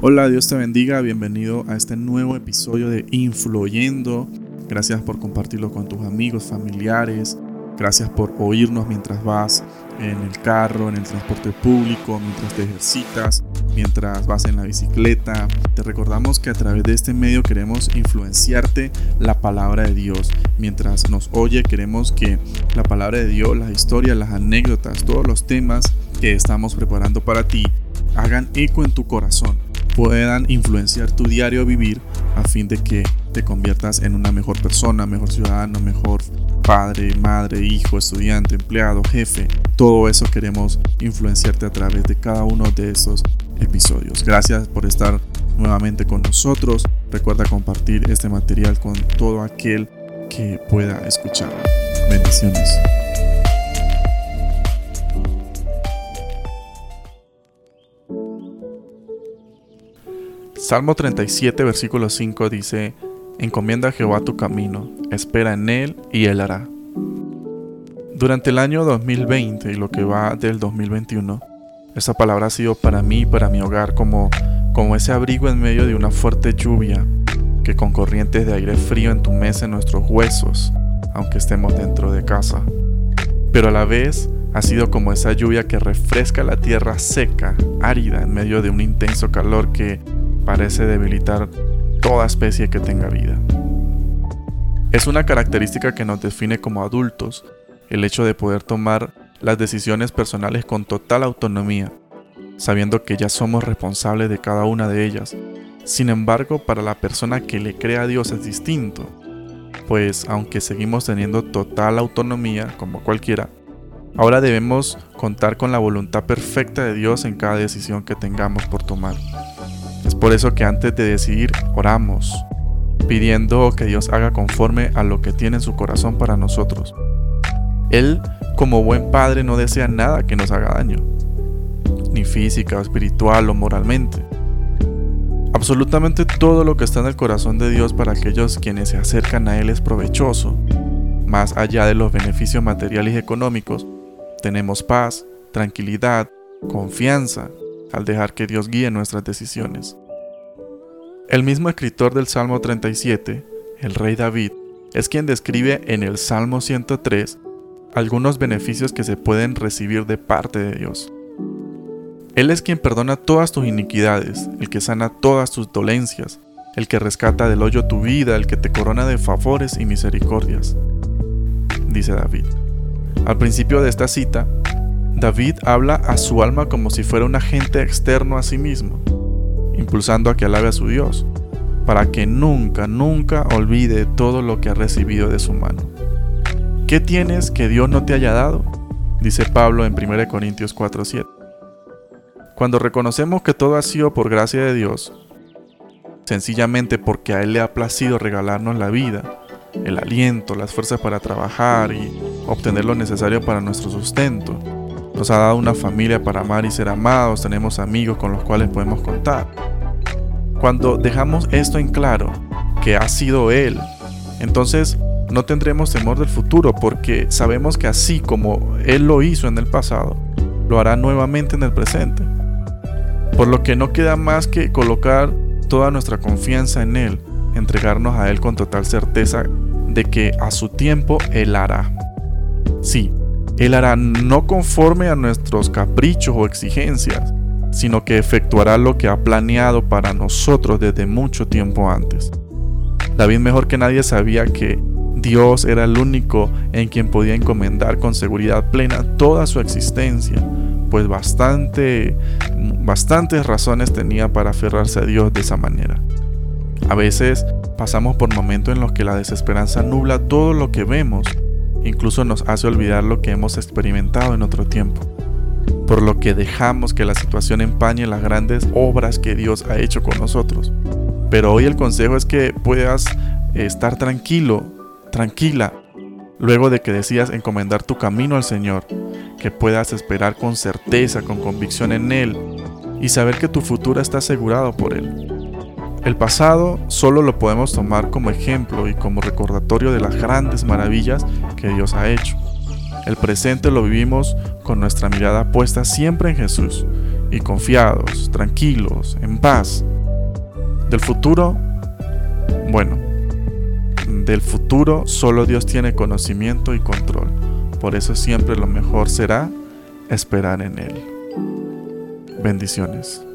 Hola, Dios te bendiga, bienvenido a este nuevo episodio de Influyendo. Gracias por compartirlo con tus amigos, familiares. Gracias por oírnos mientras vas en el carro, en el transporte público, mientras te ejercitas, mientras vas en la bicicleta. Te recordamos que a través de este medio queremos influenciarte la palabra de Dios. Mientras nos oye, queremos que la palabra de Dios, las historias, las anécdotas, todos los temas que estamos preparando para ti hagan eco en tu corazón puedan influenciar tu diario vivir a fin de que te conviertas en una mejor persona, mejor ciudadano, mejor padre, madre, hijo, estudiante, empleado, jefe. Todo eso queremos influenciarte a través de cada uno de estos episodios. Gracias por estar nuevamente con nosotros. Recuerda compartir este material con todo aquel que pueda escucharlo. Bendiciones. Salmo 37, versículo 5 dice, Encomienda a Jehová tu camino, espera en él y él hará. Durante el año 2020 y lo que va del 2021, esa palabra ha sido para mí y para mi hogar como, como ese abrigo en medio de una fuerte lluvia que con corrientes de aire frío entumece nuestros huesos, aunque estemos dentro de casa. Pero a la vez ha sido como esa lluvia que refresca la tierra seca, árida, en medio de un intenso calor que parece debilitar toda especie que tenga vida. Es una característica que nos define como adultos, el hecho de poder tomar las decisiones personales con total autonomía, sabiendo que ya somos responsables de cada una de ellas. Sin embargo, para la persona que le crea a Dios es distinto, pues aunque seguimos teniendo total autonomía como cualquiera, ahora debemos contar con la voluntad perfecta de Dios en cada decisión que tengamos por tomar. Por eso que antes de decidir oramos, pidiendo que Dios haga conforme a lo que tiene en su corazón para nosotros. Él, como buen padre, no desea nada que nos haga daño, ni física, espiritual o moralmente. Absolutamente todo lo que está en el corazón de Dios para aquellos quienes se acercan a Él es provechoso. Más allá de los beneficios materiales y económicos, tenemos paz, tranquilidad, confianza, al dejar que Dios guíe nuestras decisiones. El mismo escritor del Salmo 37, el rey David, es quien describe en el Salmo 103 algunos beneficios que se pueden recibir de parte de Dios. Él es quien perdona todas tus iniquidades, el que sana todas tus dolencias, el que rescata del hoyo tu vida, el que te corona de favores y misericordias, dice David. Al principio de esta cita, David habla a su alma como si fuera un agente externo a sí mismo, impulsando a que alabe a su Dios, para que nunca, nunca olvide todo lo que ha recibido de su mano. ¿Qué tienes que Dios no te haya dado? Dice Pablo en 1 Corintios 4:7. Cuando reconocemos que todo ha sido por gracia de Dios, sencillamente porque a Él le ha placido regalarnos la vida, el aliento, las fuerzas para trabajar y obtener lo necesario para nuestro sustento, nos ha dado una familia para amar y ser amados, tenemos amigos con los cuales podemos contar. Cuando dejamos esto en claro, que ha sido Él, entonces no tendremos temor del futuro porque sabemos que así como Él lo hizo en el pasado, lo hará nuevamente en el presente. Por lo que no queda más que colocar toda nuestra confianza en Él, entregarnos a Él con total certeza de que a su tiempo Él hará. Sí, él hará no conforme a nuestros caprichos o exigencias, sino que efectuará lo que ha planeado para nosotros desde mucho tiempo antes. David mejor que nadie sabía que Dios era el único en quien podía encomendar con seguridad plena toda su existencia, pues bastante, bastantes razones tenía para aferrarse a Dios de esa manera. A veces pasamos por momentos en los que la desesperanza nubla todo lo que vemos incluso nos hace olvidar lo que hemos experimentado en otro tiempo, por lo que dejamos que la situación empañe las grandes obras que Dios ha hecho con nosotros. Pero hoy el consejo es que puedas estar tranquilo, tranquila, luego de que decidas encomendar tu camino al Señor, que puedas esperar con certeza, con convicción en Él, y saber que tu futuro está asegurado por Él. El pasado solo lo podemos tomar como ejemplo y como recordatorio de las grandes maravillas que Dios ha hecho. El presente lo vivimos con nuestra mirada puesta siempre en Jesús y confiados, tranquilos, en paz. Del futuro, bueno, del futuro solo Dios tiene conocimiento y control. Por eso siempre lo mejor será esperar en Él. Bendiciones.